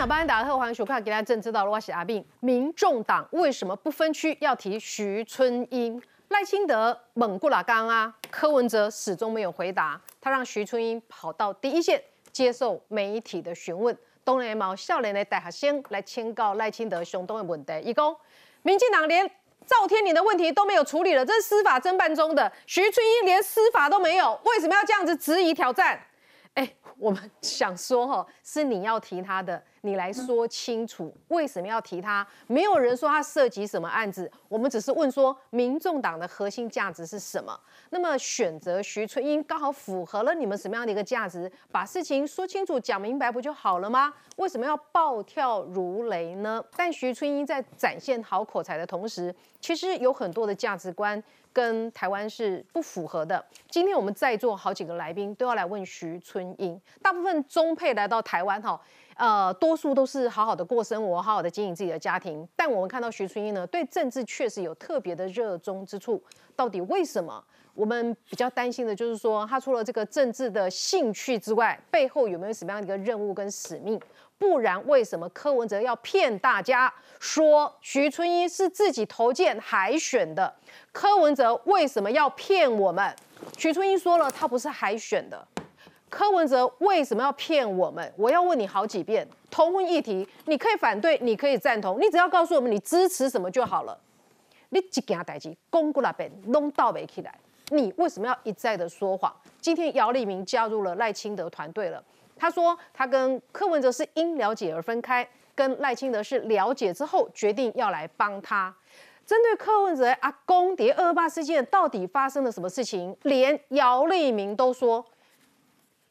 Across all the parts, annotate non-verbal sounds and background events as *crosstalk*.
好，班达特欢迎收看《给大家政治道路》，我是阿斌。民众党为什么不分区要提徐春英、赖清德、猛过拉刚啊？柯文哲始终没有回答，他让徐春英跑到第一线接受媒体的询问。东联毛笑脸的大学生来签告赖清德相当的问题，一共民进党连赵天麟的问题都没有处理了，这是司法侦办中的徐春英连司法都没有，为什么要这样子质疑挑战？哎，我们想说哈，是你要提他的。你来说清楚为什么要提他？没有人说他涉及什么案子，我们只是问说，民众党的核心价值是什么？那么选择徐春英刚好符合了你们什么样的一个价值？把事情说清楚、讲明白不就好了吗？为什么要暴跳如雷呢？但徐春英在展现好口才的同时，其实有很多的价值观跟台湾是不符合的。今天我们在座好几个来宾都要来问徐春英，大部分中配来到台湾哈。呃，多数都是好好的过生活，好好的经营自己的家庭。但我们看到徐春英呢，对政治确实有特别的热衷之处。到底为什么？我们比较担心的就是说，他除了这个政治的兴趣之外，背后有没有什么样的一个任务跟使命？不然，为什么柯文哲要骗大家说徐春英是自己投建海选的？柯文哲为什么要骗我们？徐春英说了，他不是海选的。柯文哲为什么要骗我们？我要问你好几遍。同婚议题，你可以反对，你可以赞同，你只要告诉我们你支持什么就好了。你一件代志，公过那边弄到没起来，你为什么要一再的说谎？今天姚立明加入了赖清德团队了，他说他跟柯文哲是因了解而分开，跟赖清德是了解之后决定要来帮他。针对柯文哲阿公谍二八事件到底发生了什么事情，连姚立明都说。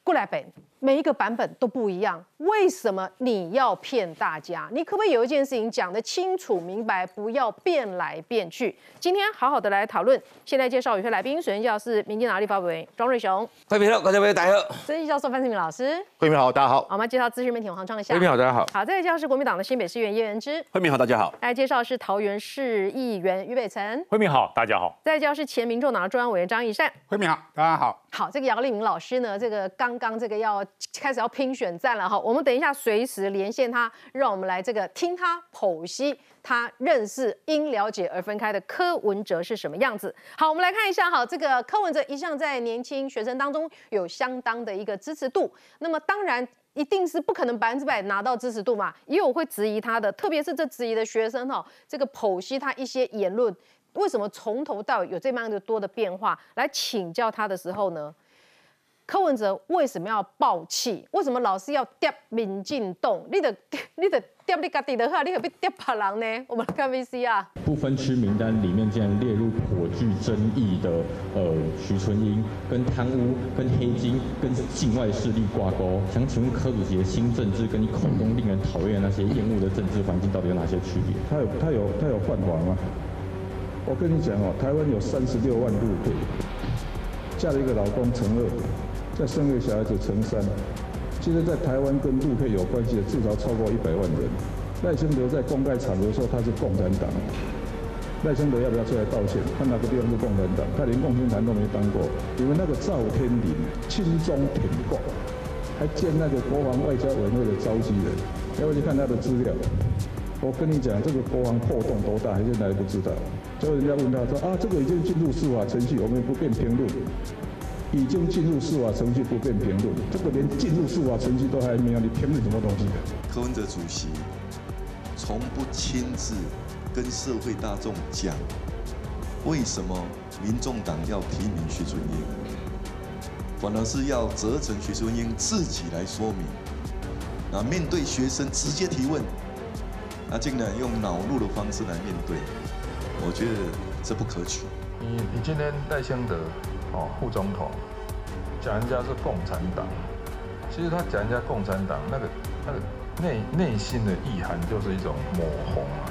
过来本每一个版本都不一样，为什么你要骗大家？你可不可以有一件事情讲得清楚明白，不要变来变去？今天好好的来讨论。现在介绍有些来宾，首先介绍是民进党立法委员庄瑞雄，欢迎大家，大家好。资深教授范世明老师，慧明好，大家好。我们介绍资深媒体黄创夏，慧明好，大家好。好，再介绍是国民党的新北市议员叶元之，慧明好，大家好。来介绍是桃园市议员于北辰，慧明好，大家好。再介绍是前民众党的中央委员张义善，慧明好，大家好。好，这个姚立明老师呢，这个刚刚这个要开始要拼选战了哈，我们等一下随时连线他，让我们来这个听他剖析他认识因了解而分开的柯文哲是什么样子。好，我们来看一下哈，这个柯文哲一向在年轻学生当中有相当的一个支持度，那么当然一定是不可能百分之百拿到支持度嘛，也有会质疑他的，特别是这质疑的学生哈，这个剖析他一些言论。为什么从头到尾有这么样的多的变化？来请教他的时候呢？柯文哲为什么要爆气？为什么老是要跌民进党？你得 *laughs* 你得跌你家己的话，你何必跌别人呢？我们来看 VCR。不分区名单里面竟然列入颇具争议的呃徐春英，跟贪污、跟黑金、跟境外势力挂钩。想请问柯主席的新政治跟你口中令人讨厌那些厌恶的政治环境到底有哪些区别？他有他有他有犯法吗？我跟你讲哦，台湾有三十六万陆配，嫁了一个老公成二，再生个小孩子陈三，其实，在台湾跟陆配有关系的至少超过一百万人。赖清德在公开场合说他是共产党，赖清德要不要出来道歉？看哪个地方是共产党？他连共青团都没当过。你们那个赵天麟亲中挺共，还见那个国防外交委员会的召集人，要不去看他的资料。我跟你讲，这个国防破洞多大，现在还不知道。就人家问他说啊，这个已经进入司法程序，我们不便评论。已经进入司法程序，不便评论。这个连进入司法程序都还没有，你评论什么东西？柯文哲主席从不亲自跟社会大众讲，为什么民众党要提名徐春英，反而是要责成徐春英自己来说明。啊，面对学生直接提问。他竟然用恼怒的方式来面对，我觉得这不可取。你你今天赖香德哦副总统讲人家是共产党，其实他讲人家共产党那个那个内内心的意涵就是一种抹红啊，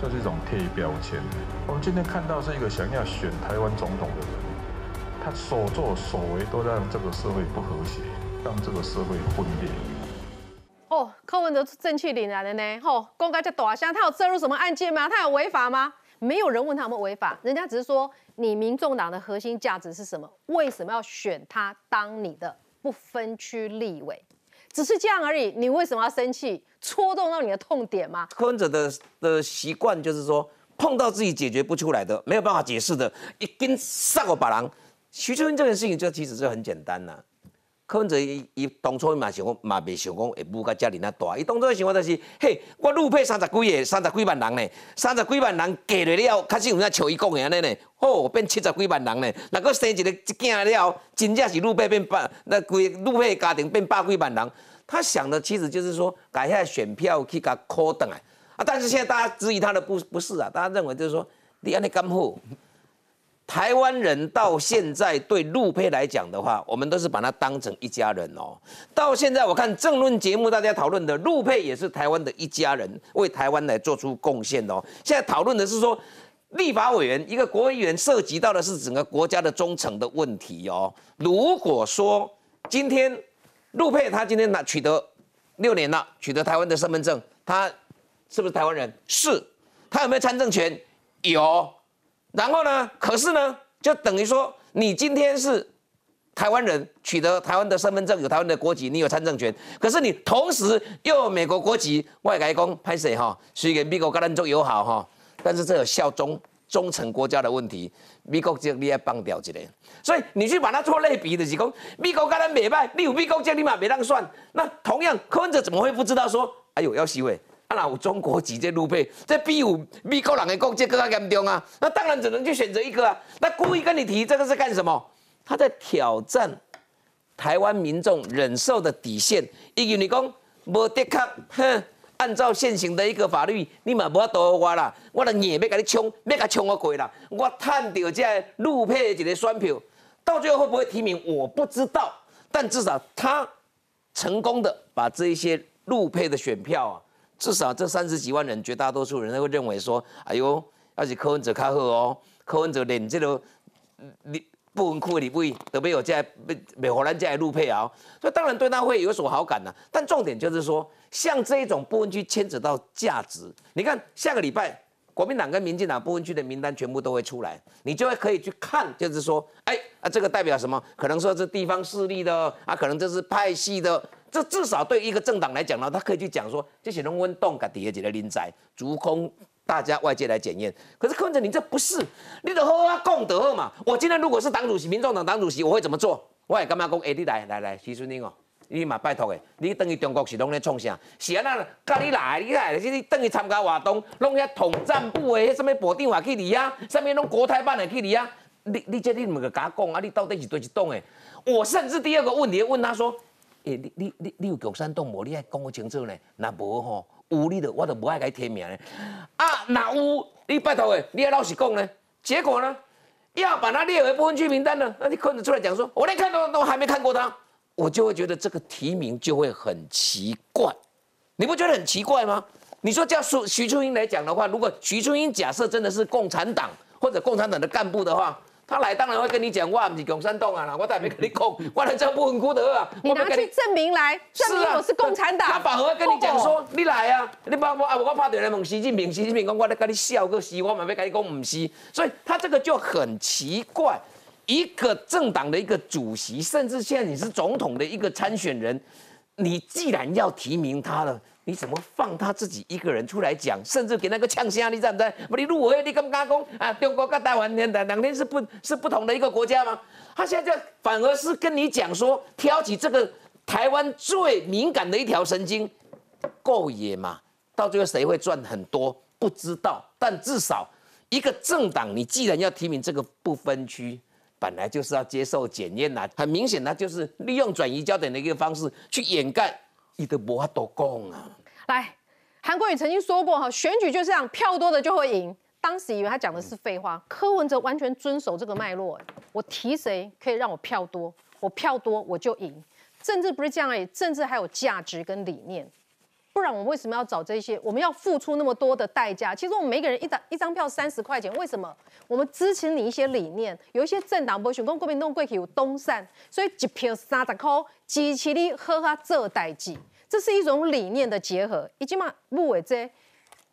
就是一种贴标签。我们今天看到是一个想要选台湾总统的人，他所作所为都让这个社会不和谐，让这个社会分裂。哦，柯文哲正气凛然的呢，吼，公开这大声，他有涉入什么案件吗？他有违法吗？没有人问他们违法，人家只是说你民众党的核心价值是什么？为什么要选他当你的不分区立委？只是这样而已，你为什么要生气？戳动到你的痛点吗？柯文哲的的习惯就是说，碰到自己解决不出来的、没有办法解释的，一根上过把郎。徐春英这件事情，就其实就很简单呐。柯文哲伊伊当初伊嘛想讲，嘛未想讲会舞到遮尔那大。伊当初的想法就是，嘿，我路配三十几个、三十几万人呢，三十几万人嫁来了，开始有人像伊讲的安尼呢，哦，变七十几万人呢。若果生一个一囝了，真正是路配变百，那规路配家庭变百几万人。他想的其实就是说，改下选票去甲扣等啊。啊，但是现在大家质疑他的不不是啊，大家认为就是说，你安尼干好。台湾人到现在对陆配来讲的话，我们都是把他当成一家人哦。到现在我看政论节目，大家讨论的陆配也是台湾的一家人，为台湾来做出贡献哦。现在讨论的是说，立法委员一个国会议员涉及到的是整个国家的忠诚的问题哦。如果说今天陆配他今天拿取得六年了，取得台湾的身份证，他是不是台湾人？是。他有没有参政权？有。然后呢？可是呢，就等于说，你今天是台湾人，取得台湾的身份证，有台湾的国籍，你有参政权。可是你同时又有美国国籍，外改工拍谁哈？虽然美国跟咱做友好哈，但是这有效忠忠诚国家的问题，美国就你要放掉一个。所以你去把它做类比的是讲，美国跟咱美拜，你有美国籍你嘛没当算。那同样柯文哲怎么会不知道说，哎呦要洗伟？啊，那有中国籍这路配，这比有美国人的国籍更加严重啊！那当然只能去选择一个啊。那故意跟你提这个是干什么？他在挑战台湾民众忍受的底线。因为你讲无的确，哼，按照现行的一个法律，你嘛无法躲我啦。我的硬要甲你冲，要甲冲我过啦。我探到这路配的一个选票，到最后会不会提名，我不知道。但至少他成功的把这一些路配的选票啊。至少这三十几万人，绝大多数人都会认为说：“哎呦，要是柯文哲较好哦，柯文哲连这个你不分区的立委都没有在被被荷兰在路配啊，所以当然对他会有所好感呢。但重点就是说，像这一种不分区牵扯到价值，你看下个礼拜国民党跟民进党不分区的名单全部都会出来，你就会可以去看，就是说，哎啊，这个代表什么？可能说是地方势力的啊，可能这是派系的。这至少对一个政党来讲呢，他可以去讲说，这些人温动噶底下几个林仔，足空大家外界来检验。可是柯文哲，你这不是，你得好啊，共得嘛。我今天如果是党主席，民众党党主席，我会怎么做？我会干嘛讲？哎，你来来来，徐春英哦，你嘛拜托的，你等于中国是拢咧创啥？是啊，那甲你来，你来，你等于参加活动，拢遐统战部的，迄什么部长也去你啊，什么拢国台办的去你啊。你你这你唔个甲讲啊？你到底是对是党的？我甚至第二个问题问他说。诶，你你你你有共产党无？你爱讲个清楚呢。若无吼，有你的我都不爱给填名呢。啊，若有你拜托诶，你要老实讲呢。结果呢，要把他列为不分区名单呢，那你可能出来讲说，我连看都都还没看过他，我就会觉得这个提名就会很奇怪。你不觉得很奇怪吗？你说叫徐徐春英来讲的话，如果徐春英假设真的是共产党或者共产党的干部的话。他来当然会跟你讲，我不是共产党啊，我再没跟你讲，我来这不很孤的啊。你拿去证明来，证明我是共产党。他反而会跟你讲说，你来啊，你把我啊，我拍电话问习近平，习近平讲我在跟你笑个死，我嘛要跟你讲唔是。所以他这个就很奇怪，一个政党的一个主席，甚至现在你是总统的一个参选人，你既然要提名他了。你怎么放他自己一个人出来讲，甚至给那个呛声？你知不知？不，你入会，你敢敢讲啊？中国跟台湾两两天是不，是不同的一个国家吗？他现在反而是跟你讲说，挑起这个台湾最敏感的一条神经，够野嘛？到最后谁会赚很多？不知道。但至少一个政党，你既然要提名这个不分区，本来就是要接受检验呐。很明显，他就是利用转移焦点的一个方式去掩盖。你都无法多讲啊！来，韩国瑜曾经说过哈，选举就这样，票多的就会赢。当时以为他讲的是废话，柯文哲完全遵守这个脉络。我提谁可以让我票多，我票多我就赢。政治不是这样已，政治还有价值跟理念。不然我们为什么要找这些？我们要付出那么多的代价？其实我们每个人一张一张票三十块钱，为什么？我们支持你一些理念，有一些政党不选公国民党过去有东山，所以一票三十块，支持你好好做代志，这是一种理念的结合。已经嘛，不为这，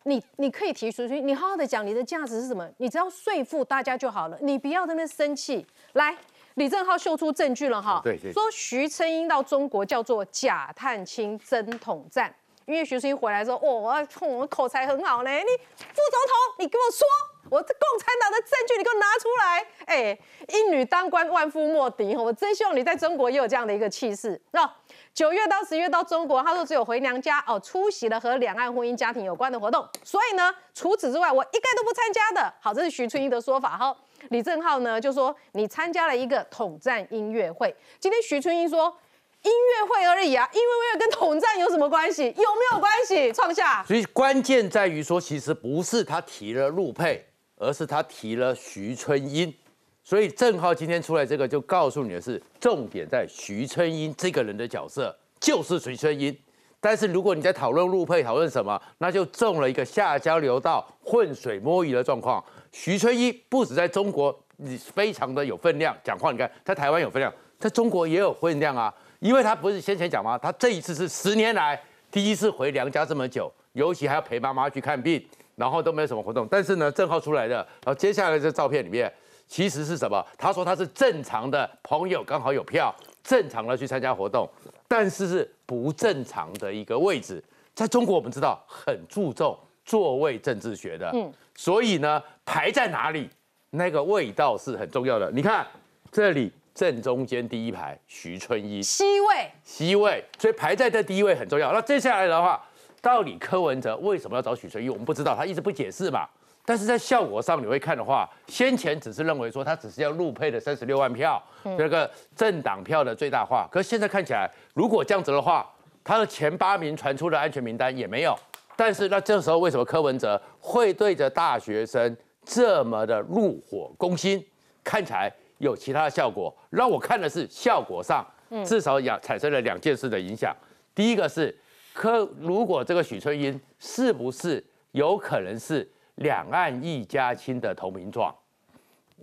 你你可以提出去，你好好的讲你的价值是什么，你只要说服大家就好了，你不要在那生气。来，李正浩秀出证据了哈，对对，说徐春英到中国叫做假探亲真统战。因为徐春英回来之后，哦，我我口才很好呢。你副总统，你给我说，我这共产党的证据你给我拿出来。哎，一女当官，万夫莫敌。我真希望你在中国也有这样的一个气势。那九月到十月到中国，他说只有回娘家哦，出席了和两岸婚姻家庭有关的活动。所以呢，除此之外，我一概都不参加的。好，这是徐春英的说法。好。李正浩呢就说你参加了一个统战音乐会。今天徐春英说音乐会而已啊，音乐会跟统战有什么关系？有没有关系？创下。所以关键在于说，其实不是他提了陆配，而是他提了徐春英。所以正浩今天出来这个就告诉你的是，重点在徐春英这个人的角色就是徐春英。但是如果你在讨论陆配，讨论什么，那就中了一个下交流道浑水摸鱼的状况。徐春英不止在中国，你非常的有分量，讲话你看在台湾有分量，在中国也有分量啊。因为他不是先前讲吗？他这一次是十年来第一次回娘家这么久，尤其还要陪妈妈去看病，然后都没有什么活动。但是呢，正好出来的，然后接下来这照片里面其实是什么？他说他是正常的朋友，刚好有票，正常的去参加活动，但是是不正常的一个位置。在中国我们知道很注重座位政治学的，嗯。所以呢，排在哪里，那个味道是很重要的。你看这里正中间第一排，徐春英，C 位，C 位，所以排在这第一位很重要。那接下来的话，到底柯文哲为什么要找许春英？我们不知道，他一直不解释嘛。但是在效果上，你会看的话，先前只是认为说他只是要入配的三十六万票，这个政党票的最大化。可是现在看起来，如果这样子的话，他的前八名传出的安全名单也没有。但是那这时候为什么柯文哲会对着大学生这么的怒火攻心？看起来有其他的效果。让我看的是效果上，至少也产生了两件事的影响。第一个是柯，如果这个许春英是不是有可能是两岸一家亲的投名状？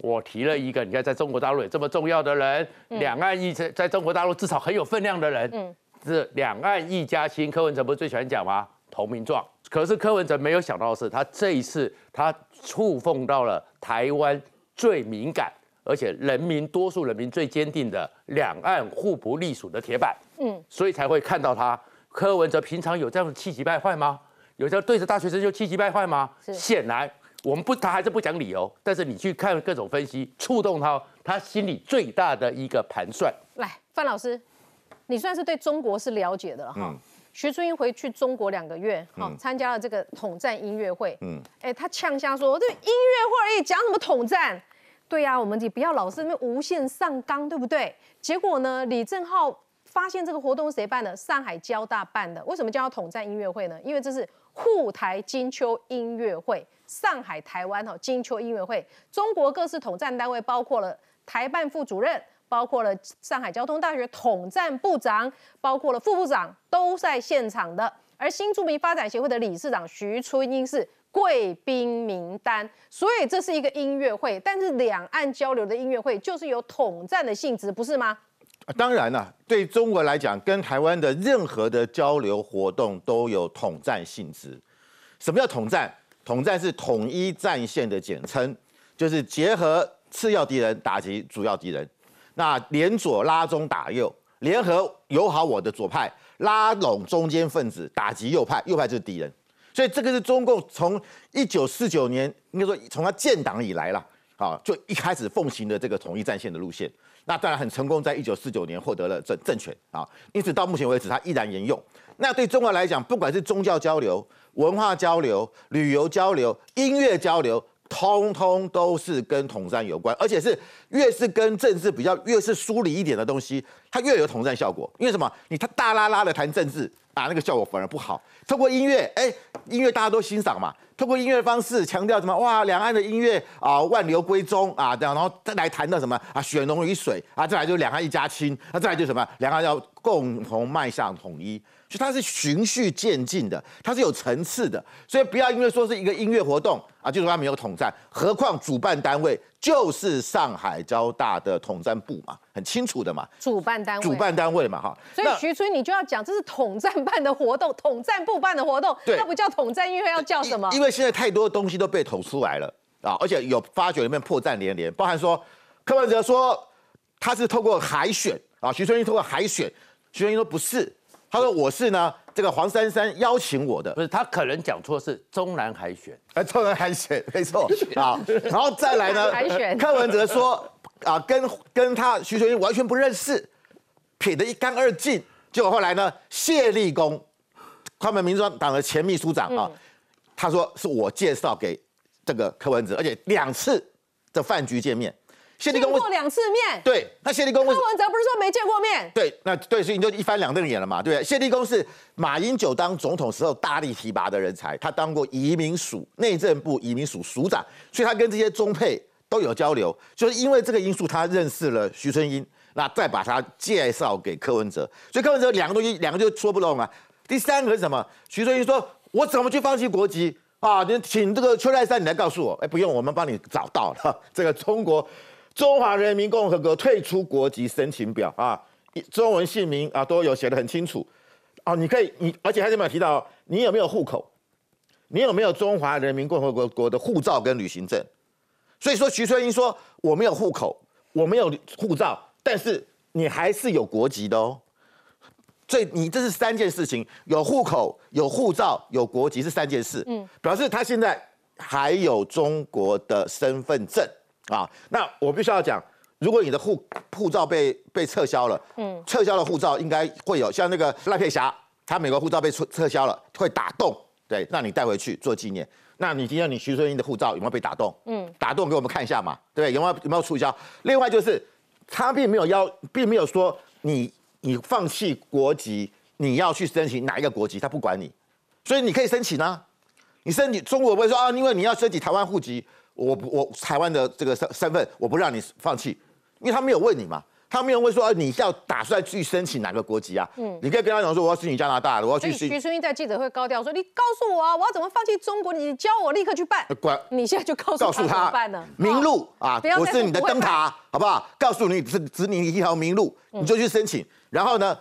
我提了一个，你看在中国大陆有这么重要的人，两岸一在在中国大陆至少很有分量的人，嗯是两岸一家亲。柯文哲不是最喜欢讲吗？投名状，可是柯文哲没有想到的是，他这一次他触碰到了台湾最敏感，而且人民多数人民最坚定的两岸互不隶属的铁板，嗯，所以才会看到他柯文哲平常有这样的气急败坏吗？有这样对着大学生就气急败坏吗？显然我们不，他还是不讲理由。但是你去看各种分析，触动他他心里最大的一个盘算。来，范老师，你算是对中国是了解的了哈。徐春英回去中国两个月，好参加了这个统战音乐会。嗯，哎，他呛下说：“这音乐会而已，讲什么统战？”对呀，我们也不要老是那无限上纲，对不对？结果呢，李正浩发现这个活动是谁办的？上海交大办的。为什么叫统战音乐会呢？因为这是沪台金秋音乐会，上海、台湾哈金秋音乐会，中国各式统战单位包括了台办副主任。包括了上海交通大学统战部长，包括了副部长都在现场的。而新著名发展协会的理事长徐春英是贵宾名单，所以这是一个音乐会。但是两岸交流的音乐会就是有统战的性质，不是吗？当然了，对中国来讲，跟台湾的任何的交流活动都有统战性质。什么叫统战？统战是统一战线的简称，就是结合次要敌人打击主要敌人。那联左拉中打右，联合友好我的左派，拉拢中间分子，打击右派，右派就是敌人。所以这个是中共从一九四九年，应该说从他建党以来了，啊，就一开始奉行的这个统一战线的路线。那当然很成功，在一九四九年获得了政政权啊，因此到目前为止，它依然沿用。那对中国来讲，不管是宗教交流、文化交流、旅游交流、音乐交流。通通都是跟统战有关，而且是越是跟政治比较，越是疏离一点的东西，它越有统战效果。因为什么？你他大拉拉的谈政治啊，那个效果反而不好。透过音乐，哎，音乐大家都欣赏嘛。透过音乐的方式强调什么？哇，两岸的音乐啊，万流归宗啊，这样，然后再来谈到什么啊，血浓于水啊，再来就是两岸一家亲，啊再来就什么，两岸要共同迈向统一。就它是循序渐进的，它是有层次的，所以不要因为说是一个音乐活动啊，就说它没有统战。何况主办单位就是上海交大的统战部嘛，很清楚的嘛。主办单位，主办单位嘛，哈。所以徐春你就要讲，这是统战办的活动，统战部办的活动，那不叫统战音乐会，要叫什么？因为现在太多东西都被捅出来了啊，而且有发觉里面破绽连连，包含说柯文哲说他是透过海选啊，徐春英透过海选，徐春英说不是。他说我是呢这个黄珊珊邀请我的不，是他可能讲错是中南海选，哎，中南海选没错 *laughs* 啊，然后再来呢海选，柯文哲说啊，跟跟他徐春英完全不认识，撇得一干二净。结果后来呢，谢立功，他们民主党的前秘书长啊，他说是我介绍给这个柯文哲，而且两次的饭局见面。谢立功过两次面，对，那谢立功为柯文哲不是说没见过面？对，那对，所以你就一翻两瞪眼了嘛，对不对？谢立功是马英九当总统时候大力提拔的人才，他当过移民署内政部移民署署长，所以他跟这些中配都有交流。就是因为这个因素，他认识了徐春英，那再把他介绍给柯文哲，所以柯文哲两个东西两个就说不动啊。第三个是什么？徐春英说：“我怎么去放弃国籍啊？你请这个邱泰山你来告诉我。”哎，不用，我们帮你找到了这个中国。中华人民共和国退出国籍申请表啊，中文姓名啊都有写的很清楚哦。你可以，你而且还有没有提到你有没有户口？你有没有中华人民共和国国的护照跟旅行证？所以说徐春英说我没有户口，我没有护照，但是你还是有国籍的哦。所以你这是三件事情：有户口、有护照、有国籍是三件事。嗯，表示他现在还有中国的身份证。啊，那我必须要讲，如果你的护护照被被撤销了，嗯，撤销了护照应该会有像那个赖佩霞，她美国护照被撤撤销了，会打洞，对，让你带回去做纪念。那你今天你徐春英的护照有没有被打洞？嗯，打洞给我们看一下嘛，对，有没有有没有促销？另外就是他并没有要，并没有说你你放弃国籍，你要去申请哪一个国籍，他不管你，所以你可以申请啊，你申请中国不会说啊，因为你要申请台湾户籍。我不，我台湾的这个身身份，我不让你放弃，因为他没有问你嘛，他没有问说你要打算去申请哪个国籍啊？嗯，你可以跟他讲说我要申请加拿大的，我要去。徐春英在记者会高调说：“你告诉我啊，我要怎么放弃中国？你教我立刻去办。”管 *laughs* 你现在就告诉告诉他办呢？明路啊，我是你的灯塔，好不好？告诉你指指你一条明路，你就去申请。然后呢，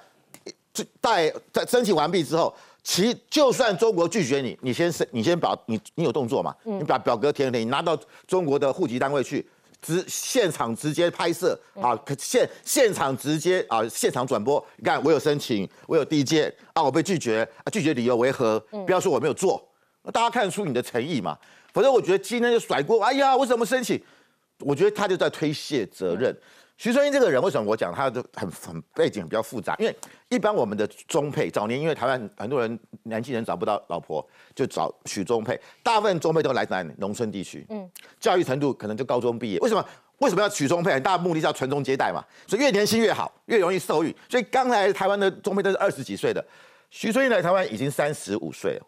就带在申请完毕之后。其就算中国拒绝你，你先申，你先把你你有动作嘛？你把表格填填，你拿到中国的户籍单位去，直现场直接拍摄啊，现现场直接啊，现场转播。你看我有申请，我有递件啊，我被拒绝啊，拒绝理由为何？不要说我没有做，大家看得出你的诚意嘛。否则我觉得今天就甩锅，哎呀，我怎么申请？我觉得他就在推卸责任。徐春英这个人，为什么我讲他的很很背景比较复杂？因为一般我们的中配早年，因为台湾很多人年轻人找不到老婆，就找娶中配。大部分中配都来自农村地区，嗯，教育程度可能就高中毕业。为什么？为什么要娶中配？很大的目的是要传宗接代嘛。所以越年轻越好，越容易受孕。所以刚来台湾的中配都是二十几岁的。徐春英来台湾已经三十五岁了。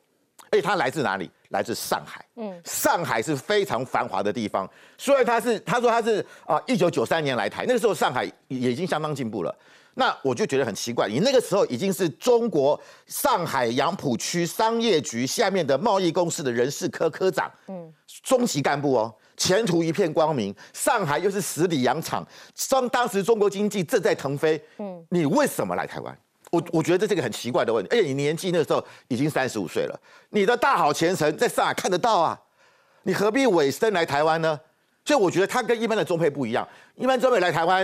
而且他来自哪里？来自上海。嗯，上海是非常繁华的地方。虽然他是，他说他是啊，一九九三年来台，那个时候上海也已经相当进步了。那我就觉得很奇怪，你那个时候已经是中国上海杨浦区商业局下面的贸易公司的人事科科长，嗯，中级干部哦，前途一片光明。上海又是十里洋场，当当时中国经济正在腾飞，嗯，你为什么来台湾？我我觉得这是个很奇怪的问题，而且你年纪那时候已经三十五岁了，你的大好前程在上海看得到啊，你何必委身来台湾呢？所以我觉得他跟一般的中配不一样，一般中配来台湾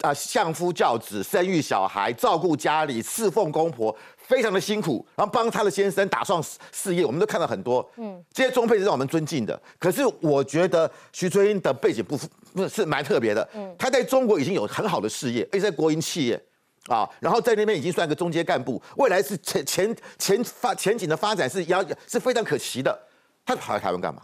啊，相夫教子、生育小孩、照顾家里、侍奉公婆，非常的辛苦，然后帮他的先生打算事业，我们都看到很多，嗯，这些中配是让我们尊敬的。可是我觉得徐春英的背景不不是蛮特别的，嗯，他在中国已经有很好的事业，而且在国营企业。啊，然后在那边已经算个中阶干部，未来是前前前发前景的发展是要是非常可期的。他跑来台湾干嘛？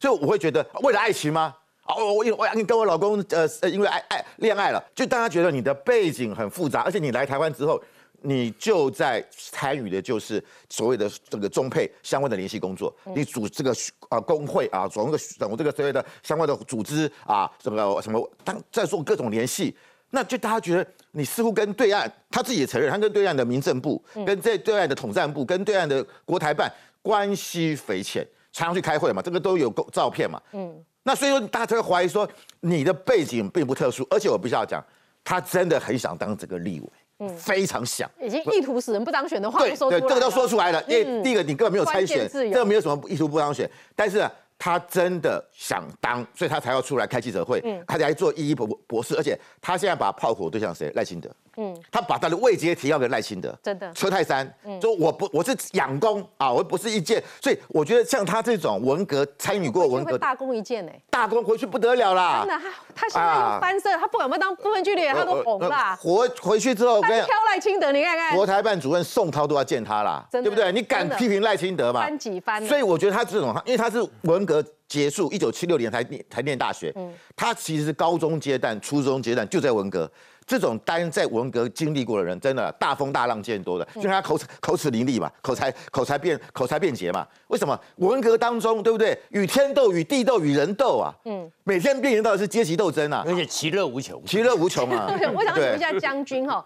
所以我会觉得为了爱情吗？哦，我因我你跟我老公呃呃因为爱爱恋爱了，就大家觉得你的背景很复杂，而且你来台湾之后，你就在参与的就是所谓的这个中配相关的联系工作，你组这个啊工会啊，总个总这个所谓的相关的组织啊，什么什么当在做各种联系。那就大家觉得你似乎跟对岸，他自己也承认，他跟对岸的民政部、跟这对岸的统战部、跟对岸的国台办关系匪浅，常常去开会嘛，这个都有照片嘛。嗯，那所以说大家才会怀疑说你的背景并不特殊，而且我必须要讲，他真的很想当这个立委，嗯，非常想，已经意图使人不当选的话都说出来对，这个都说出来了。因为第一个你根本没有参选，这个没有什么意图不当选，但是他真的想当，所以他才要出来开记者会，嗯。他才做一一博博士，而且他现在把炮火对向谁？赖清德。嗯，他把他的位阶提高给赖清德，真的。车泰山，说我不我是养功啊，我不是一件，所以我觉得像他这种文革参与过文革大功一件呢，大功回去不得了啦。真，的，他他现在又翻身，他不管不当部分剧的人，他都红啦。活回去之后，我跟赖清德，你看看。国台办主任宋涛都要见他啦，对不对？你敢批评赖清德嘛？翻几番所以我觉得他这种，因为他是文革结束，一九七六年才念才念大学，嗯他其实是高中阶段、初中阶段就在文革。这种单在文革经历过的人，真的大风大浪见多的，嗯就像他口齿口齿伶俐嘛，口才口才辩口才辩捷嘛。为什么文革当中，对不对？与天斗、与地斗、与人斗啊，嗯，每天面临到的是阶级斗争啊，而且其乐无穷。其乐无穷啊。*laughs* 我想请问一下将军哈，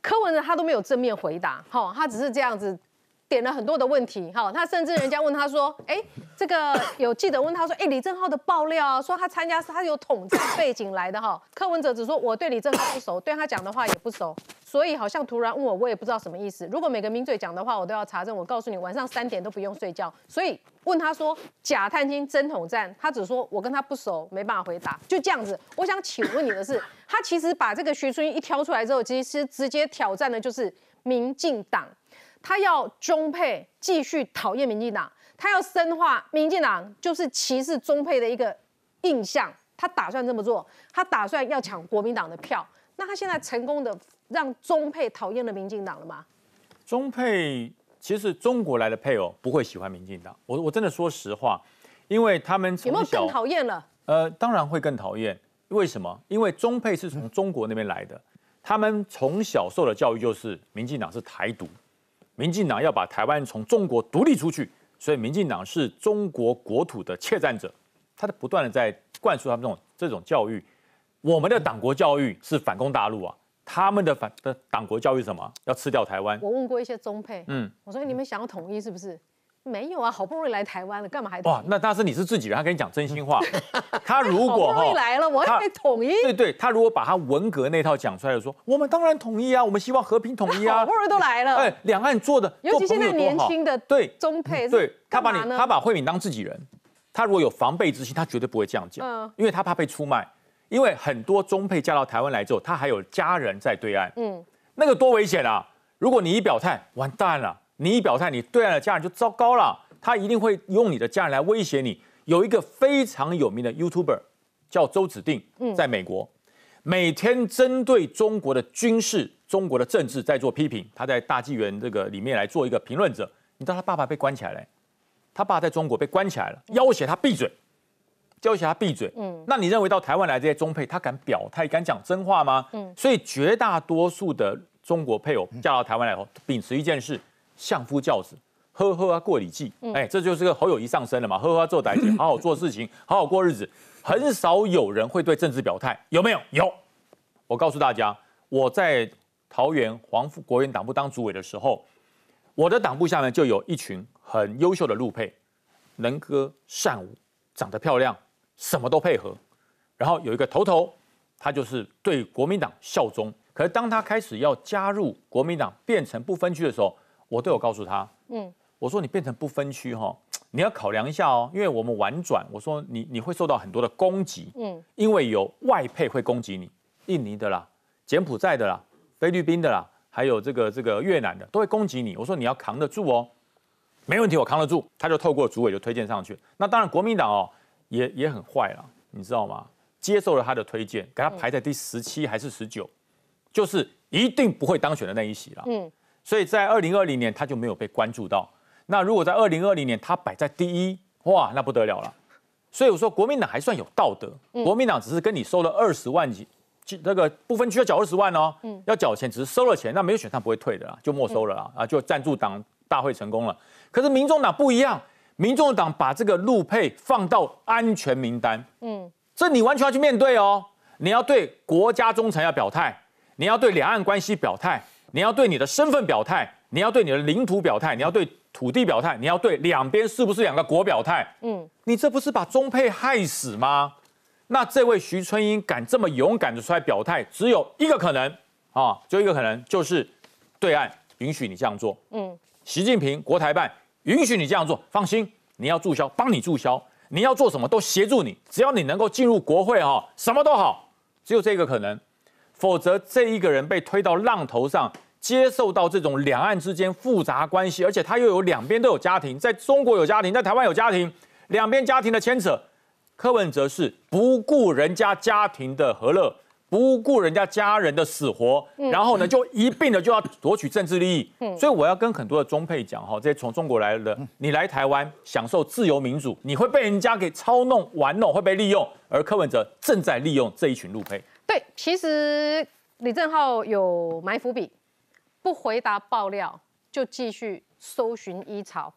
柯文哲他都没有正面回答，哈，他只是这样子点了很多的问题，哈，他甚至人家问他说，哎，这个有记者问他说，哎，李正浩的爆料啊，说他参加是他有统战背景来的哈，柯文哲只说我对李正浩不熟，对他讲的话也不熟，所以好像突然问我，我也不知道什么意思。如果每个名嘴讲的话我都要查证，我告诉你，晚上三点都不用睡觉。所以问他说假探亲真统战，他只说我跟他不熟，没办法回答，就这样子。我想请问你的是，他其实把这个徐春英一挑出来之后，其实直接挑战的就是民进党。他要中配继续讨厌民进党，他要深化民进党就是歧视中配的一个印象，他打算这么做，他打算要抢国民党的票。那他现在成功的让中配讨厌了民进党了吗？中配其实中国来的配偶不会喜欢民进党，我我真的说实话，因为他们有没有更讨厌了？呃，当然会更讨厌。为什么？因为中配是从中国那边来的，他们从小受的教育就是民进党是台独，民进党要把台湾从中国独立出去，所以民进党是中国国土的窃占者，他在不断的在灌输他们这种这种教育。我们的党国教育是反攻大陆啊，他们的反的党国教育是什么？要吃掉台湾。我问过一些中配，嗯嗯，我说你们想要统一是不是？没有啊，好不容易来台湾了，干嘛还哇？，那大师你是自己人，他跟你讲真心话。*laughs* 他如好果不容易来了，我他还得统一，对对，他如果把他文革那套讲出来的说，我们当然统一啊，我们希望和平统一啊 *laughs* 好不。容易都来了，哎，两岸做的，尤其现在年轻的对中配是对他把你他把慧敏当自己人，他如果有防备之心，他绝对不会这样讲，嗯因为他怕被出卖。因为很多中配嫁到台湾来之后，他还有家人在对岸，嗯，那个多危险啊！如果你一表态，完蛋了，你一表态，你对岸的家人就糟糕了，他一定会用你的家人来威胁你。有一个非常有名的 YouTuber 叫周子定，在美国，每天针对中国的军事、中国的政治在做批评。他在大纪元这个里面来做一个评论者。你知道他爸爸被关起来了，他爸在中国被关起来了，要挟他闭嘴，要挟他闭嘴。嗯，那你认为到台湾来这些中配，他敢表态、敢讲真话吗？嗯，所以绝大多数的中国配偶嫁到台湾来后，秉持一件事：相夫教子。呵呵啊，过礼记，哎，这就是个侯友谊上身了嘛。呵呵啊，做歹姐，*laughs* 好好做事情，好好过日子。很少有人会对政治表态，有没有？有。我告诉大家，我在桃园黄富国园党部当主委的时候，我的党部下面就有一群很优秀的陆配，能歌善舞，长得漂亮，什么都配合。然后有一个头头，他就是对国民党效忠。可是当他开始要加入国民党，变成不分区的时候，我都有告诉他，嗯，我说你变成不分区哈，你要考量一下哦，因为我们婉转，我说你你会受到很多的攻击，嗯，因为有外配会攻击你，印尼的啦，柬埔寨的啦，菲律宾的啦，还有这个这个越南的都会攻击你。我说你要扛得住哦，没问题，我扛得住。他就透过主委就推荐上去。那当然国民党哦也也很坏了，你知道吗？接受了他的推荐，给他排在第十七还是十九，就是一定不会当选的那一席了。嗯，所以在二零二零年他就没有被关注到。那如果在二零二零年他摆在第一，哇，那不得了了。所以我说国民党还算有道德，国民党只是跟你收了二十万几，那个不分区要缴二十万哦，要缴钱，只是收了钱，那没有选上不会退的啦，就没收了啦，啊，就赞助党大会成功了。可是民众党不一样，民众党把这个陆配放到安全名单，嗯，这你完全要去面对哦，你要对国家忠诚要表态，你要对两岸关系表态，你要对你的身份表态，你要对你的领土表态，你要对土地表态，你要对两边是不是两个国表态，嗯，你这不是把中配害死吗？那这位徐春英敢这么勇敢的出来表态，只有一个可能啊，就一个可能，就是对岸允许你这样做。嗯，习近平国台办允许你这样做，放心，你要注销，帮你注销。你要做什么都协助你，只要你能够进入国会哈，什么都好，只有这个可能，否则这一个人被推到浪头上，接受到这种两岸之间复杂关系，而且他又有两边都有家庭，在中国有家庭，在台湾有家庭，两边家庭的牵扯，柯文哲是不顾人家家庭的和乐。不顾人家家人的死活，然后呢，就一并的就要夺取政治利益。所以我要跟很多的中配讲哈，这些从中国来的，你来台湾享受自由民主，你会被人家给操弄玩弄，会被利用。而柯文哲正在利用这一群路配。对，其实李正浩有埋伏笔，不回答爆料就继续搜寻一朝。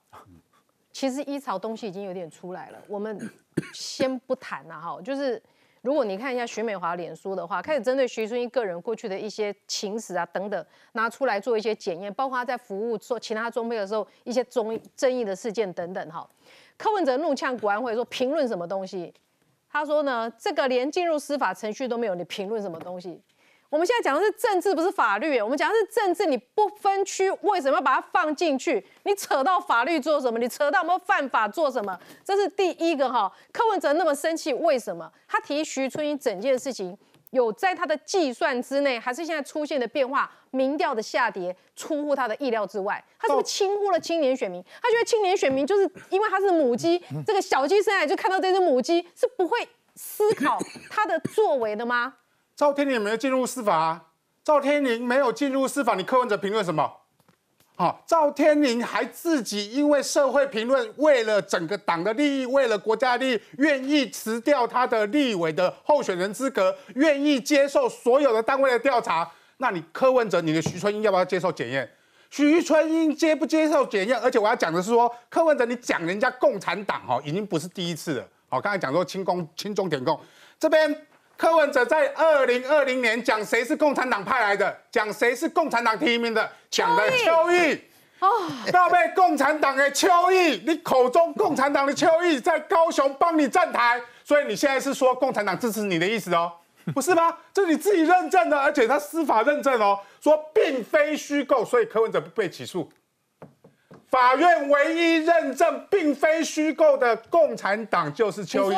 其实一朝东西已经有点出来了，我们先不谈了哈，就是。如果你看一下徐美华脸书的话，开始针对徐春英个人过去的一些情史啊等等拿出来做一些检验，包括他在服务做其他装备的时候一些争争议的事件等等哈。柯文哲怒呛国安会说评论什么东西？他说呢，这个连进入司法程序都没有，你评论什么东西？我们现在讲的是政治，不是法律。我们讲的是政治，你不分区，为什么要把它放进去？你扯到法律做什么？你扯到有没有犯法做什么？这是第一个哈。柯文哲那么生气，为什么？他提徐春英整件事情有在他的计算之内，还是现在出现的变化？民调的下跌出乎他的意料之外。他是不是轻忽了青年选民？他觉得青年选民就是因为他是母鸡，这个小鸡生来就看到这只母鸡，是不会思考他的作为的吗？赵天麟没有进入司法，赵天麟没有进入司法，你柯文哲评论什么？好，赵天麟还自己因为社会评论，为了整个党的利益，为了国家利益，愿意辞掉他的立委的候选人资格，愿意接受所有的单位的调查。那你柯文哲，你的徐春英要不要接受检验？徐春英接不接受检验？而且我要讲的是说，柯文哲你讲人家共产党哈，已经不是第一次了。好，刚才讲说轻功轻中点共这边。柯文哲在二零二零年讲谁是共产党派来的，讲谁是共产党提名的，讲的邱毅哦，要被共产党的邱毅，你口中共产党的邱毅在高雄帮你站台，所以你现在是说共产党支持你的意思哦，*laughs* 不是吗？这是你自己认证的，而且他司法认证哦，说并非虚构，所以柯文哲不被起诉。法院唯一认证并非虚构的共产党就是邱毅。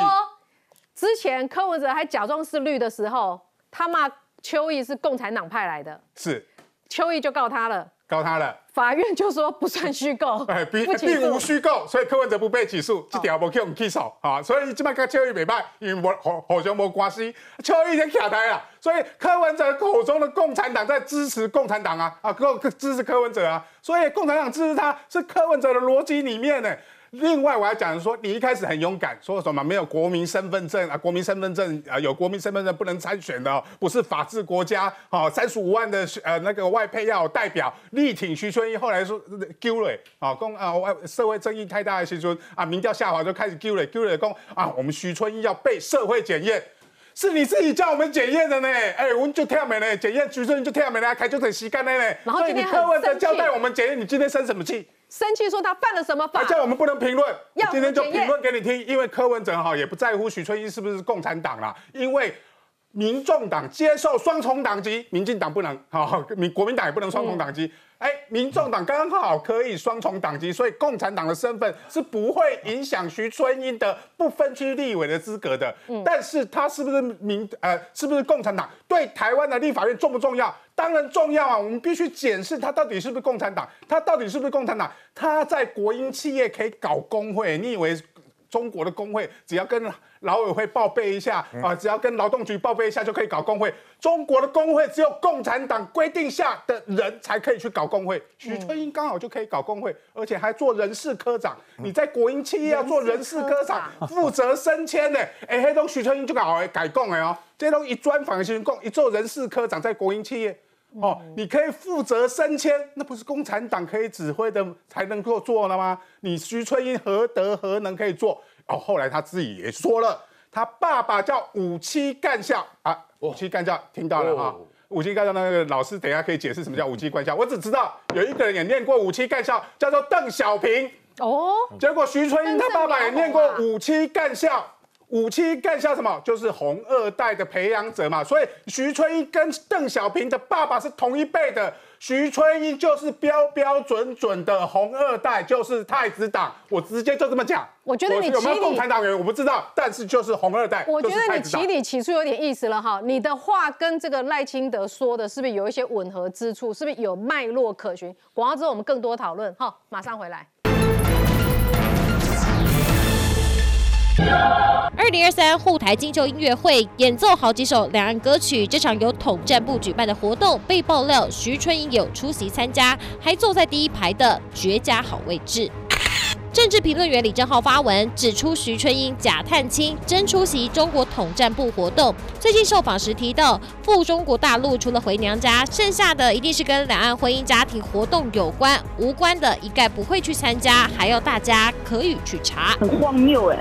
之前柯文哲还假装是绿的时候，他骂邱毅是共产党派来的，是，邱毅就告他了，告他了，法院就说不算虚构，哎，并并无虚构，所以柯文哲不被起诉，这条无去用起诉啊，所以这摆跟邱毅没办，因为无好好像无关系，邱毅先卡台了，所以柯文哲口中的共产党在支持共产党啊，啊，柯支持柯文哲啊，所以共产党支持他是柯文哲的逻辑里面呢。另外，我要讲说，你一开始很勇敢，说什么没有国民身份证啊？国民身份证啊，有国民身份证不能参选的，不是法治国家。好，三十五万的呃那个外配要有代表，力挺徐春英。后来说丢了，啊，公啊外社会争议太大的时候啊，民调下滑就开始丢了，丢了公啊，我们徐春英要被社会检验，是你自己叫我们检验的呢？哎，我们就跳没了，检验徐春英就跳没了，开就得洗干了呢。然后今天柯文哲交代我们检验，你今天生什么气？生气说他犯了什么法？叫我们不能评论，今天就评论给你听。因为柯文哲哈也不在乎许春英是不是共产党啦，因为民众党接受双重党籍，民进党不能，好，民国民党也不能双重党籍。哎，民众党刚好可以双重党籍，所以共产党的身份是不会影响徐春英的不分区立委的资格的。但是他是不是民呃是不是共产党，对台湾的立法院重不重要？当然重要啊！我们必须检视他到底是不是共产党，他到底是不是共产党？他在国营企业可以搞工会，你以为中国的工会只要跟劳委会报备一下啊，只要跟劳动局报备一下就可以搞工会？中国的工会只有共产党规定下的人才可以去搞工会。许春英刚好就可以搞工会，而且还做人事科长。你在国营企业要做人事科长，负责升迁呢。哎，黑东许春英就搞改工的哦，这东一专访新工，一做人事科长在国营企业。哦，你可以负责升迁，那不是共产党可以指挥的才能够做了吗？你徐春英何德何能可以做？哦，后来他自己也说了，他爸爸叫五七干校。啊，五七干校听到了哈，五七干校那个老师等一下可以解释什么叫五七干校，我只知道有一个人也念过五七干校，叫做邓小平。哦，结果徐春英他爸爸也念过五七干校。五七更像什么？就是红二代的培养者嘛。所以徐春英跟邓小平的爸爸是同一辈的。徐春英就是标标准准的红二代，就是太子党，我直接就这么讲。我觉得你有没有共产党员我不知道，但是就是红二代。我觉得你起底起初有点意思了哈，你的话跟这个赖清德说的是不是有一些吻合之处？是不是有脉络可循？广告之后我们更多讨论哈，马上回来。二零二三后台金秋音乐会演奏好几首两岸歌曲，这场由统战部举办的活动被爆料徐春英有出席参加，还坐在第一排的绝佳好位置。政治评论员李正浩发文指出，徐春英假探亲，真出席中国统战部活动。最近受访时提到，赴中国大陆除了回娘家，剩下的一定是跟两岸婚姻家庭活动有关，无关的一概不会去参加，还要大家可以去查。很荒谬哎。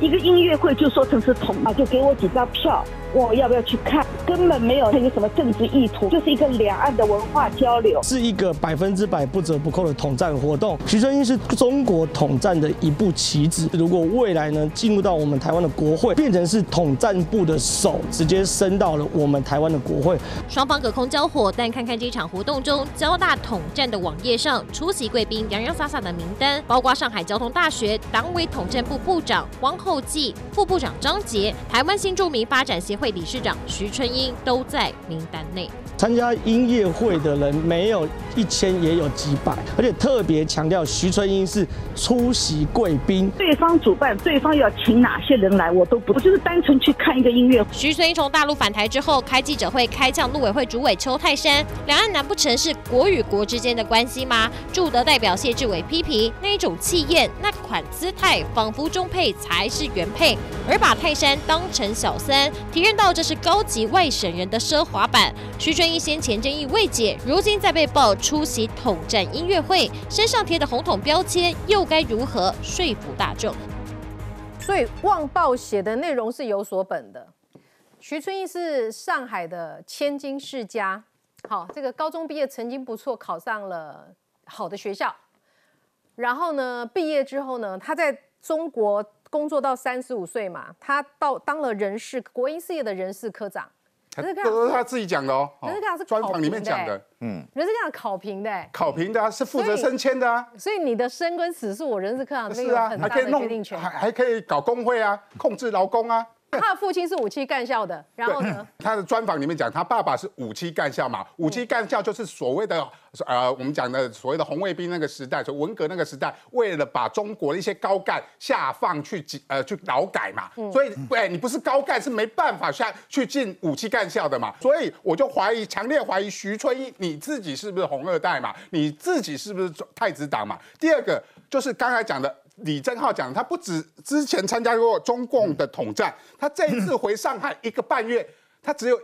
一个音乐会就说成是桶啊，就给我几张票。我要不要去看？根本没有那个什么政治意图，就是一个两岸的文化交流，是一个百分之百不折不扣的统战活动。徐春英是中国统战的一步棋子，如果未来呢进入到我们台湾的国会，变成是统战部的手，直接伸到了我们台湾的国会。双方隔空交火，但看看这场活动中交大统战的网页上出席贵宾洋洋洒洒的名单，包括上海交通大学党委统战部部长汪厚济、副部长张杰、台湾新著名发展协。会理事长徐春英都在名单内。参加音乐会的人没有一千也有几百，而且特别强调徐春英是出席贵宾。对方主办，对方要请哪些人来，我都不，我就是单纯去看一个音乐。徐春英从大陆返台之后，开记者会开向陆委会主委邱泰山，两岸难不成是国与国之间的关系吗？驻德代表谢志伟批评那一种气焰，那款姿态，仿佛中配才是原配，而把泰山当成小三，体看到这是高级外省人的奢华版。徐春。一先前争议未解，如今再被曝出席统战音乐会，身上贴的红统标签，又该如何说服大众？所以《旺报》写的内容是有所本的。徐春义是上海的千金世家，好，这个高中毕业曾经不错，考上了好的学校。然后呢，毕业之后呢，他在中国工作到三十五岁嘛，他到当了人事国营事业的人事科长。都是他自己讲的哦，人家是专访里面讲的，嗯，人事科长考评的，考评的啊，是负责升迁的啊，所以你的升跟死是我人事科长是啊，还可以弄，还还可以搞工会啊，控制劳工啊。他的父亲是五七干校的，然后呢？他的专访里面讲，他爸爸是五七干校嘛，五七干校就是所谓的呃，我们讲的所谓的红卫兵那个时代，就文革那个时代，为了把中国的一些高干下放去呃去劳改嘛，所以哎，你不是高干是没办法下去进五七干校的嘛，所以我就怀疑，强烈怀疑徐春英你自己是不是红二代嘛，你自己是不是太子党嘛？第二个就是刚才讲的。李正浩讲，他不止之前参加过中共的统战，他这一次回上海一个半月，他只有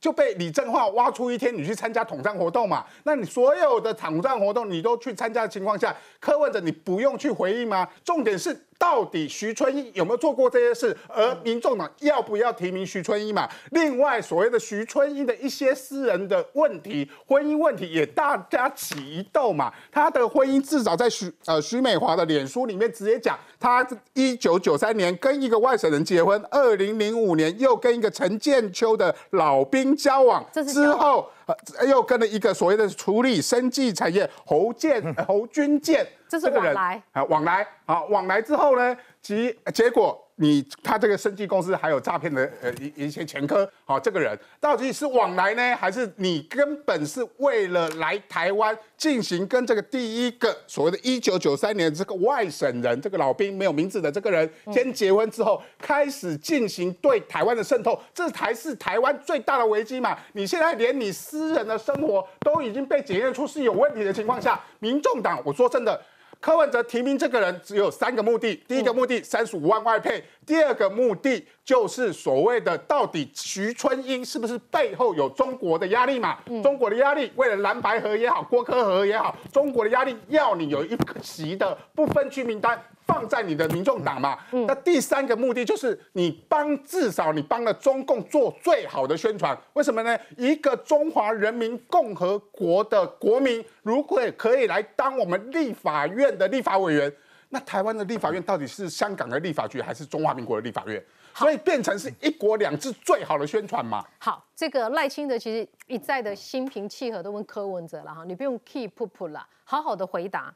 就被李正浩挖出一天，你去参加统战活动嘛？那你所有的统战活动你都去参加的情况下，柯文哲你不用去回应吗？重点是。到底徐春英有没有做过这些事？而民众党要不要提名徐春英嘛？另外，所谓的徐春英的一些私人的问题、婚姻问题也大家起疑窦嘛。他的婚姻至少在徐呃徐美华的脸书里面直接讲，他一九九三年跟一个外省人结婚，二零零五年又跟一个陈建秋的老兵交往，之后呃又跟了一个所谓的处理生技产业侯建侯军建。这是往来啊，往来啊，往来之后呢，其结果你他这个生技公司还有诈骗的呃一一些前科，好，这个人到底是往来呢，还是你根本是为了来台湾进行跟这个第一个所谓的1993年这个外省人这个老兵没有名字的这个人先结婚之后，开始进行对台湾的渗透，这才是台湾最大的危机嘛？你现在连你私人的生活都已经被检验出是有问题的情况下，民众党，我说真的。柯文哲提名这个人只有三个目的：第一个目的三十五万外配；第二个目的就是所谓的到底徐春英是不是背后有中国的压力嘛？中国的压力，为了蓝白河也好，郭科河也好，中国的压力要你有一席的不分区名单。放在你的民众党嘛？那第三个目的就是你帮至少你帮了中共做最好的宣传。为什么呢？一个中华人民共和国的国民，如果可以来当我们立法院的立法委员，那台湾的立法院到底是香港的立法局还是中华民国的立法院？所以变成是一国两制最好的宣传嘛。好，这个赖清德其实一再的心平气和的问柯文哲了哈，你不用 keep up 了，好好的回答，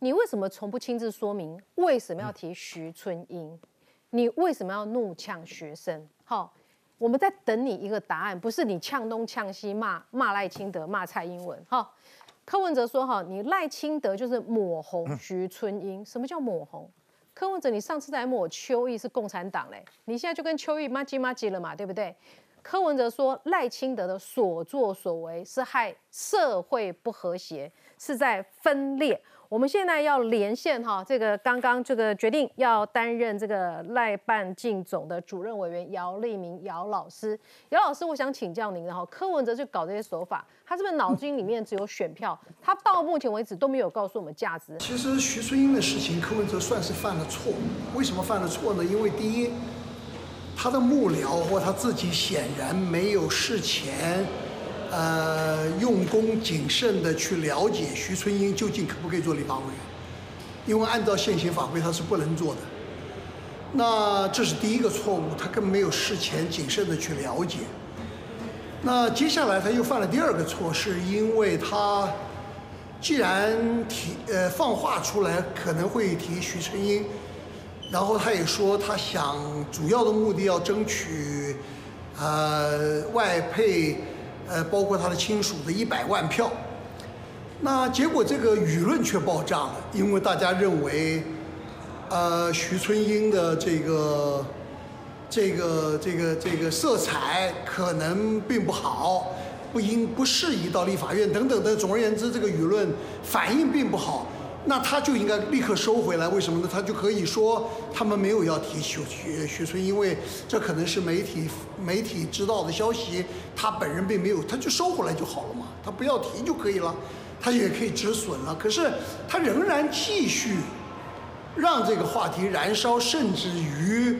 你为什么从不亲自说明为什么要提徐春英？你为什么要怒呛学生？好，我们在等你一个答案，不是你呛东呛西骂骂赖清德骂蔡英文。哈，柯文哲说哈，你赖清德就是抹红徐春英，什么叫抹红？柯文哲，你上次在抹邱毅是共产党嘞，你现在就跟邱毅妈鸡妈鸡了嘛，对不对？柯文哲说赖清德的所作所为是害社会不和谐，是在分裂。我们现在要连线哈，这个刚刚这个决定要担任这个赖办进总的主任委员姚立明姚老师，姚老师，我想请教您的哈，柯文哲去搞这些手法，他是不是脑筋里面只有选票？他到目前为止都没有告诉我们价值。其实徐春英的事情，柯文哲算是犯了错。为什么犯了错呢？因为第一，他的幕僚或他自己显然没有事前。呃，用功谨慎的去了解徐春英究竟可不可以做立法委员，因为按照现行法规他是不能做的。那这是第一个错误，他根本没有事前谨慎的去了解。那接下来他又犯了第二个错，是因为他既然提呃放话出来可能会提徐春英，然后他也说他想主要的目的要争取呃外配。呃，包括他的亲属的一百万票，那结果这个舆论却爆炸了，因为大家认为，呃，徐春英的这个、这个、这个、这个色彩可能并不好，不应不适宜到立法院等等的。总而言之，这个舆论反应并不好。那他就应该立刻收回来，为什么呢？他就可以说他们没有要提徐徐徐春，因为这可能是媒体媒体知道的消息，他本人并没有，他就收回来就好了嘛，他不要提就可以了，他也可以止损了。可是他仍然继续让这个话题燃烧，甚至于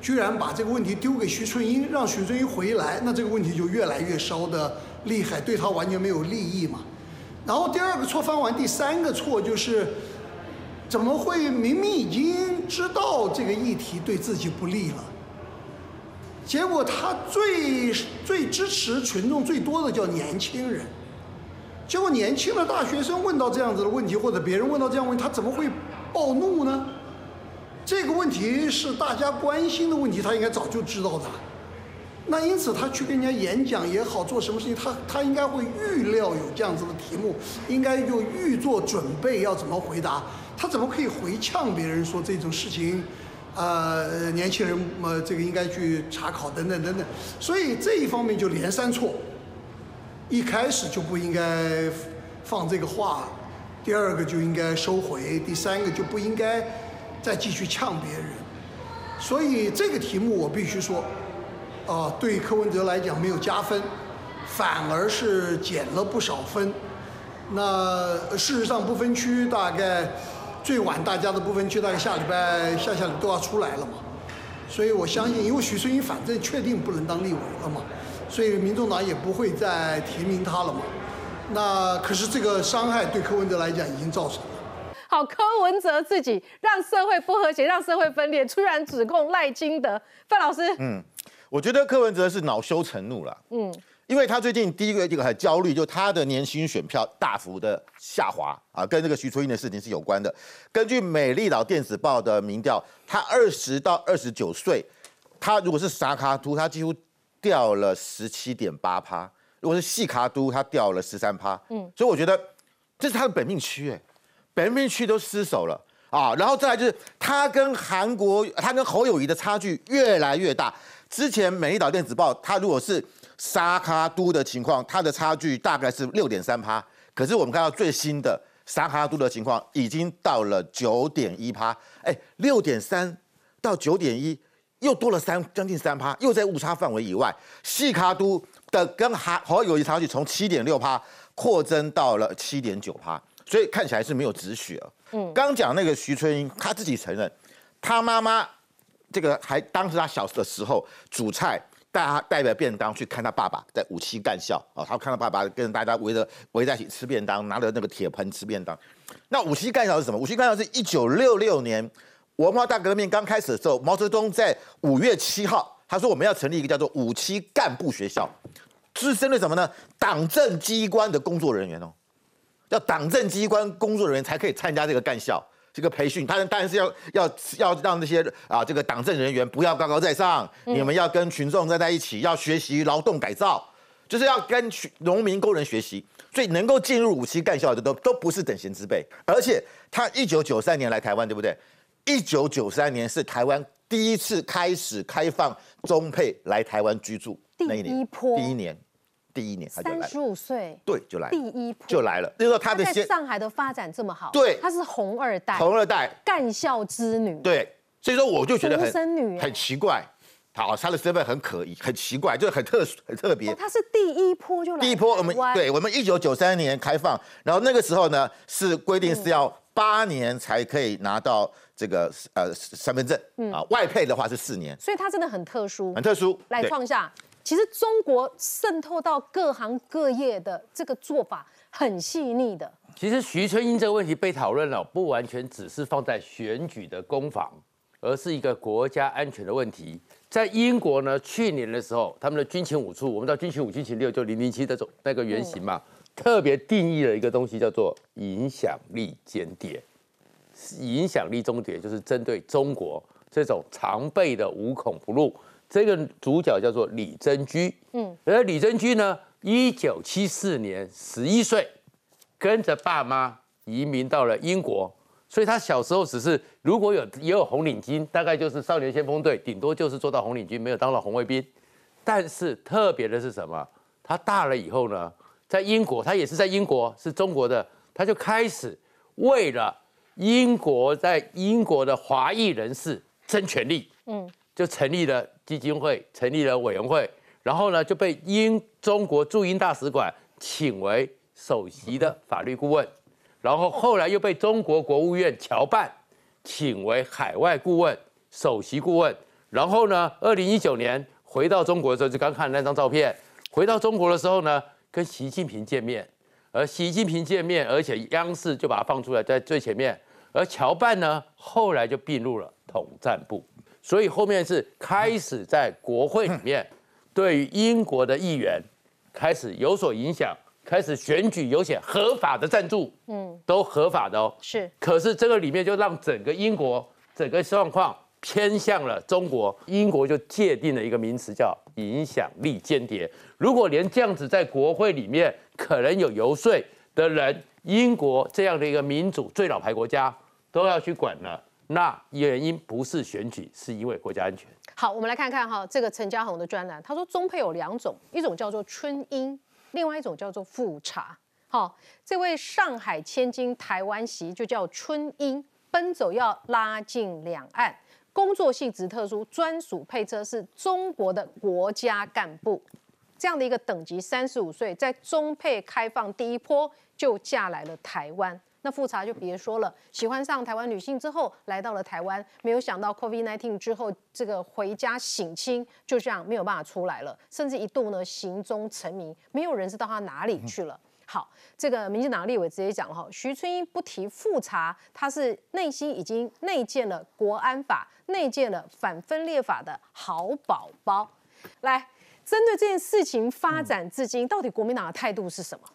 居然把这个问题丢给徐春英，让徐春英回来，那这个问题就越来越烧的厉害，对他完全没有利益嘛。然后第二个错犯完，第三个错就是，怎么会明明已经知道这个议题对自己不利了，结果他最最支持群众最多的叫年轻人，结果年轻的大学生问到这样子的问题，或者别人问到这样问题，他怎么会暴怒呢？这个问题是大家关心的问题，他应该早就知道的。那因此，他去跟人家演讲也好，做什么事情，他他应该会预料有这样子的题目，应该就预做准备要怎么回答。他怎么可以回呛别人说这种事情，呃，年轻人呃，这个应该去查考等等等等。所以这一方面就连三错，一开始就不应该放这个话，第二个就应该收回，第三个就不应该再继续呛别人。所以这个题目我必须说。啊，对柯文哲来讲没有加分，反而是减了不少分。那事实上不分区大概最晚大家的不分区大概下礼拜下下礼都要出来了嘛。所以我相信，因为许春英反正确定不能当立委了嘛，所以民众党也不会再提名他了嘛。那可是这个伤害对柯文哲来讲已经造成了。好，柯文哲自己让社会不和谐，让社会分裂，突然指控赖清德，范老师，嗯。我觉得柯文哲是恼羞成怒了，嗯，因为他最近第一个这个很焦虑，就他的年薪选票大幅的下滑啊，跟这个徐春英的事情是有关的。根据美丽岛电子报的民调，他二十到二十九岁，他如果是傻卡都，他几乎掉了十七点八趴；如果是细卡都，他掉了十三趴。嗯，所以我觉得这是他的本命区，哎，本命区都失守了啊。然后再来就是他跟韩国，他跟侯友谊的差距越来越大。之前美丽岛电子报，它如果是沙卡都的情况，它的差距大概是六点三趴。可是我们看到最新的沙卡都的情况，已经到了九点一趴。哎，六点三到九点一，又多了三将近三趴，又在误差范围以外。细卡都的跟韩好友谊差距从七点六趴扩增到了七点九趴，所以看起来是没有止血。嗯，刚讲那个徐春英，他自己承认，他妈妈。这个还当时他小的时候煮菜带他带着便当去看他爸爸在五七干校啊，他看到爸爸跟大家围着围在一起吃便当，拿着那个铁盆吃便当。那五七干校是什么？五七干校是一九六六年文化大革命刚开始的时候，毛泽东在五月七号，他说我们要成立一个叫做五七干部学校，是针对什么呢？党政机关的工作人员哦，要党政机关工作人员才可以参加这个干校。这个培训，当然当然是要要要让那些啊这个党政人员不要高高在上，你们要跟群众站在一起，要学习劳动改造，就是要跟农民工人学习。所以能够进入五期干校的都都不是等闲之辈。而且他一九九三年来台湾，对不对？一九九三年是台湾第一次开始开放中配来台湾居住那一年，第一年。第一年他就来，三十五岁，对，就来第一波就来了。就是说他的在上海的发展这么好，对，他是红二代，红二代干校之女，对，所以说我就觉得很很奇怪，好，他的身份很可疑，很奇怪，就是很特殊、很特别。他是第一波就来，第一波我们对，我们一九九三年开放，然后那个时候呢是规定是要八年才可以拿到这个呃身份证，啊，外配的话是四年，所以他真的很特殊，很特殊。来创下。其实中国渗透到各行各业的这个做法很细腻的。其实徐春英这个问题被讨论了，不完全只是放在选举的攻防，而是一个国家安全的问题。在英国呢，去年的时候，他们的军情五处，我们知道军情五军情六就零零七这种那个原型嘛，特别定义了一个东西叫做影响力间谍。影响力终结就是针对中国这种常备的无孔不入。这个主角叫做李贞居，嗯，而李贞居呢，一九七四年十一岁，跟着爸妈移民到了英国，所以他小时候只是如果有也有红领巾，大概就是少年先锋队，顶多就是做到红领巾，没有当到红卫兵。但是特别的是什么？他大了以后呢，在英国，他也是在英国，是中国的，他就开始为了英国在英国的华裔人士争权利，嗯。就成立了基金会，成立了委员会，然后呢就被英中国驻英大使馆请为首席的法律顾问，然后后来又被中国国务院侨办请为海外顾问、首席顾问，然后呢，二零一九年回到中国的时候，就刚看那张照片，回到中国的时候呢，跟习近平见面，而习近平见面，而且央视就把它放出来在最前面，而侨办呢后来就并入了统战部。所以后面是开始在国会里面，对于英国的议员开始有所影响，开始选举有些合法的赞助，嗯，都合法的哦。是。可是这个里面就让整个英国整个状况偏向了中国，英国就界定了一个名词叫影响力间谍。如果连这样子在国会里面可能有游说的人，英国这样的一个民主最老牌国家都要去管了。那原因不是选举，是因为国家安全。好，我们来看看哈，这个陈家宏的专栏，他说中配有两种，一种叫做春英，另外一种叫做富察。好，这位上海千金台湾媳就叫春英，奔走要拉近两岸，工作性质特殊，专属配车是中国的国家干部，这样的一个等级，三十五岁，在中配开放第一波就嫁来了台湾。那复查就别说了，喜欢上台湾女性之后，来到了台湾，没有想到 COVID-19 之后，这个回家省亲就这样没有办法出来了，甚至一度呢行踪成谜，没有人知道他哪里去了。好，这个民进党立委直接讲了哈，徐春英不提复查，他是内心已经内建了国安法、内建了反分裂法的好宝宝。来，针对这件事情发展至今，到底国民党的态度是什么？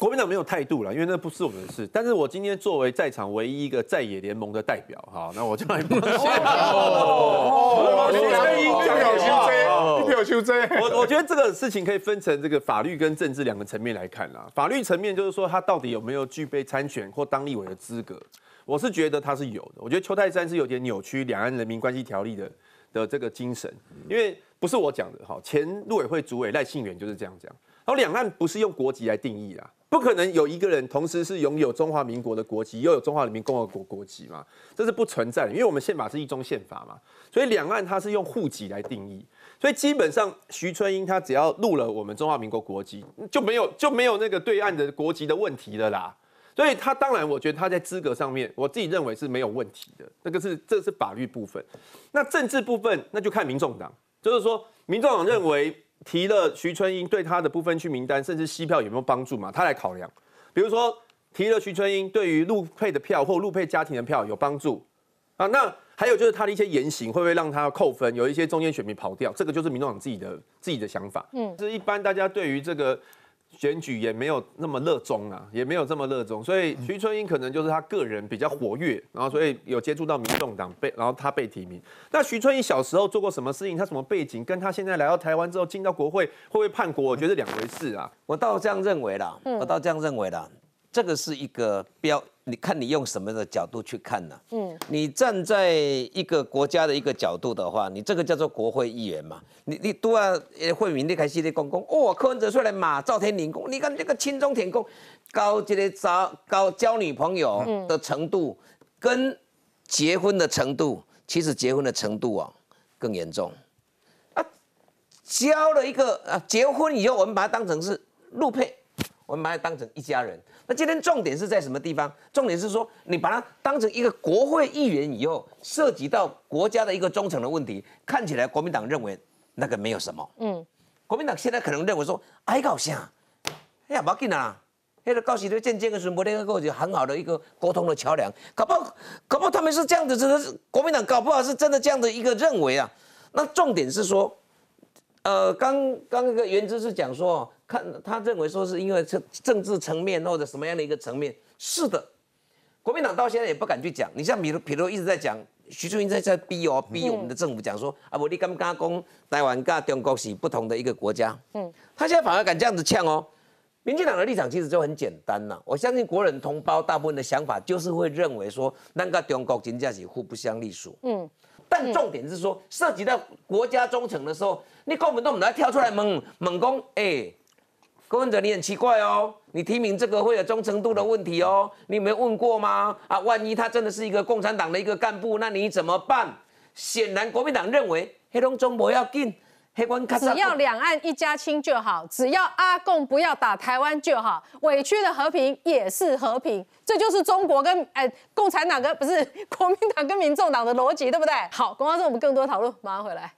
国民党没有态度了，因为那不是我们的事。但是我今天作为在场唯一一个在野联盟的代表，哈，那我就来表现。*laughs* 哦，你表修你表修真。我我觉得这个事情可以分成这个法律跟政治两个层面来看啦。法律层面就是说他到底有没有具备参选或当立委的资格，我是觉得他是有的。我觉得邱泰山是有点扭曲《两岸人民关系条例》的的这个精神，因为不是我讲的哈，前陆委会主委赖信元就是这样讲。然后两岸不是用国籍来定义啦。不可能有一个人同时是拥有中华民国的国籍，又有中华人民共和国国籍嘛？这是不存在的，因为我们宪法是一中宪法嘛，所以两岸它是用户籍来定义，所以基本上徐春英他只要入了我们中华民国国籍，就没有就没有那个对岸的国籍的问题了啦。所以他当然，我觉得他在资格上面，我自己认为是没有问题的。那个是这是法律部分，那政治部分那就看民众党。就是说，民众党认为提了徐春英对他的不分区名单，甚至西票有没有帮助嘛？他来考量。比如说，提了徐春英对于陆配的票或陆配家庭的票有帮助啊。那还有就是他的一些言行会不会让他扣分？有一些中间选民跑掉，这个就是民众党自己的自己的想法。嗯，是一般大家对于这个。选举也没有那么热衷啊，也没有这么热衷，所以徐春英可能就是他个人比较活跃，然后所以有接触到民众党被，然后他被提名。那徐春英小时候做过什么事情？他什么背景？跟他现在来到台湾之后进到国会会不会叛国？我觉得两回事啊。我倒这样认为啦，我倒这样认为啦，这个是一个标。你看你用什么的角度去看呢？嗯，你站在一个国家的一个角度的话，你这个叫做国会议员嘛？你你都要惠民你开始的公公哦，柯文哲出来骂赵天麟公，你看这个亲中舔公，高这个找高交女朋友的程度，跟结婚的程度，其实结婚的程度啊更严重啊，交了一个啊，结婚以后我们把它当成是路配，我们把它当成一家人。那今天重点是在什么地方？重点是说，你把它当成一个国会议员以后，涉及到国家的一个忠诚的问题，看起来国民党认为那个没有什么。嗯，国民党现在可能认为说，哎，搞啥？哎呀，不要紧啊，那个高喜的见见个什么那个就很好的一个沟通的桥梁，搞不好，搞不好他们是这样子，真的是国民党搞不好是真的这样的一个认为啊。那重点是说，呃，刚刚那个原知是讲说。看，他认为说是因为政政治层面或者什么样的一个层面，是的，国民党到现在也不敢去讲。你像比如，比如一直在讲徐春英在在逼哦，逼我们的政府讲说啊，我你刚刚讲台湾跟中国是不同的一个国家，嗯，他现在反而敢这样子呛哦。民进党的立场其实就很简单呐，我相信国人同胞大部分的想法就是会认为说，那个中国真正是互不相隶属，嗯，但重点是说涉及到国家忠诚的时候，你根本都唔来跳出来猛猛攻，哎。柯文哲，你很奇怪哦，你提名这个会有忠诚度的问题哦，你有没有问过吗？啊，万一他真的是一个共产党的一个干部，那你怎么办？显然国民党认为黑龙中不要进，黑关只要两岸一家亲就好，只要阿共不要打台湾就好，委屈的和平也是和平，这就是中国跟哎共产党跟不是 *laughs* 国民党跟民众党的逻辑，对不对？好，公安说我们更多讨论，马上回来。